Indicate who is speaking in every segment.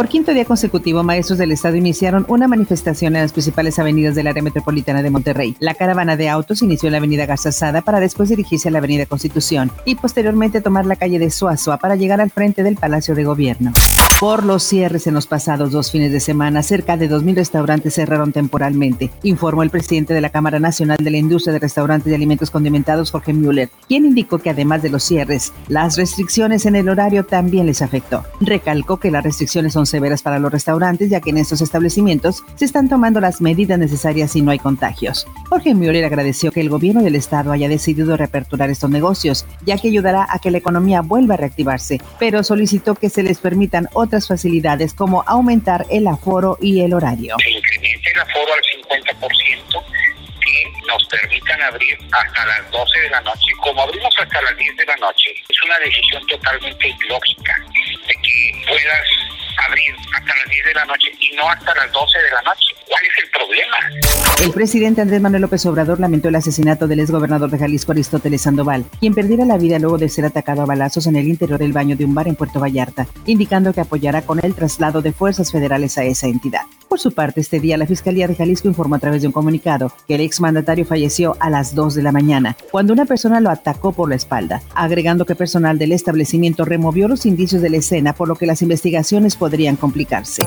Speaker 1: Por quinto día consecutivo, maestros del Estado iniciaron una manifestación en las principales avenidas del área metropolitana de Monterrey. La caravana de autos inició en la avenida Garzazada para después dirigirse a la avenida Constitución y posteriormente tomar la calle de Suazua para llegar al frente del Palacio de Gobierno. Por los cierres en los pasados dos fines de semana, cerca de 2.000 restaurantes cerraron temporalmente, informó el presidente de la Cámara Nacional de la Industria de Restaurantes y Alimentos Condimentados, Jorge Müller, quien indicó que además de los cierres, las restricciones en el horario también les afectó. Recalcó que las restricciones son severas para los restaurantes, ya que en estos establecimientos se están tomando las medidas necesarias y no hay contagios. Jorge Müller agradeció que el gobierno del estado haya decidido reaperturar estos negocios, ya que ayudará a que la economía vuelva a reactivarse, pero solicitó que se les permitan otras facilidades como aumentar el aforo y el horario.
Speaker 2: Se incremente el aforo al 50% que nos permitan abrir hasta las 12 de la noche. Como abrimos hasta las 10 de la noche, es una decisión totalmente ilógica de que puedas hasta las 10 de la noche y no hasta las 12 de la noche. ¿Cuál es el problema?
Speaker 1: El presidente Andrés Manuel López Obrador lamentó el asesinato del exgobernador de Jalisco Aristóteles Sandoval, quien perdiera la vida luego de ser atacado a balazos en el interior del baño de un bar en Puerto Vallarta, indicando que apoyará con el traslado de fuerzas federales a esa entidad. Por su parte, este día la Fiscalía de Jalisco informó a través de un comunicado que el exmandatario falleció a las 2 de la mañana, cuando una persona lo atacó por la espalda, agregando que personal del establecimiento removió los indicios de la escena, por lo que las investigaciones podrían complicarse.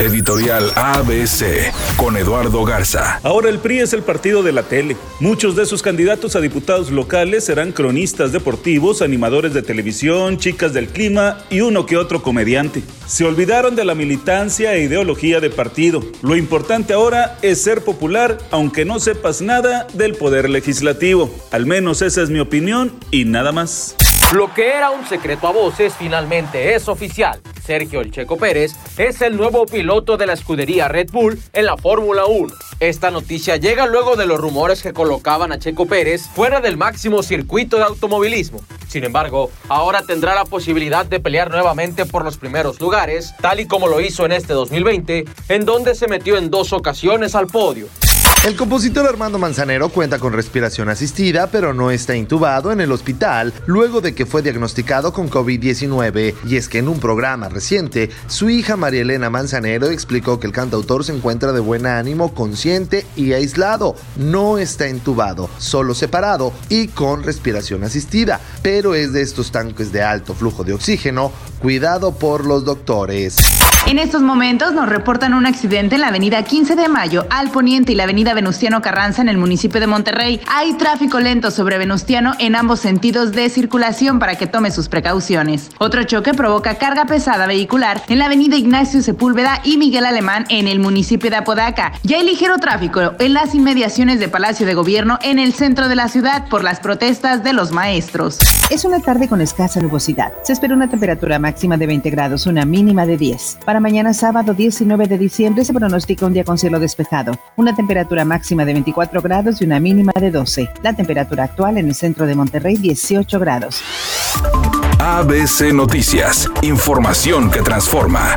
Speaker 3: Editorial ABC con Eduardo Garza.
Speaker 4: Ahora el PRI es el partido de la tele. Muchos de sus candidatos a diputados locales serán cronistas deportivos, animadores de televisión, chicas del clima y uno que otro comediante. Se olvidaron de la militancia e ideología de partido. Lo importante ahora es ser popular aunque no sepas nada del poder legislativo. Al menos esa es mi opinión y nada más.
Speaker 5: Lo que era un secreto a voces finalmente es oficial. Sergio El Checo Pérez es el nuevo piloto de la escudería Red Bull en la Fórmula 1. Esta noticia llega luego de los rumores que colocaban a Checo Pérez fuera del máximo circuito de automovilismo. Sin embargo, ahora tendrá la posibilidad de pelear nuevamente por los primeros lugares, tal y como lo hizo en este 2020, en donde se metió en dos ocasiones al podio.
Speaker 6: El compositor Armando Manzanero cuenta con respiración asistida, pero no está intubado en el hospital luego de que fue diagnosticado con COVID-19. Y es que en un programa reciente, su hija María Elena Manzanero explicó que el cantautor se encuentra de buen ánimo, consciente y aislado. No está intubado, solo separado y con respiración asistida, pero es de estos tanques de alto flujo de oxígeno, cuidado por los doctores.
Speaker 7: En estos momentos nos reportan un accidente en la avenida 15 de Mayo, al poniente y la avenida Venustiano Carranza en el municipio de Monterrey. Hay tráfico lento sobre Venustiano en ambos sentidos de circulación para que tome sus precauciones. Otro choque provoca carga pesada vehicular en la avenida Ignacio Sepúlveda y Miguel Alemán en el municipio de Apodaca. Ya hay ligero tráfico en las inmediaciones de Palacio de Gobierno en el centro de la ciudad por las protestas de los maestros.
Speaker 1: Es una tarde con escasa nubosidad. Se espera una temperatura máxima de 20 grados, una mínima de 10. Para mañana sábado 19 de diciembre se pronostica un día con cielo despejado, una máxima de 24 grados y una mínima de 12. La temperatura actual en el centro de Monterrey 18 grados.
Speaker 3: ABC Noticias, información que transforma.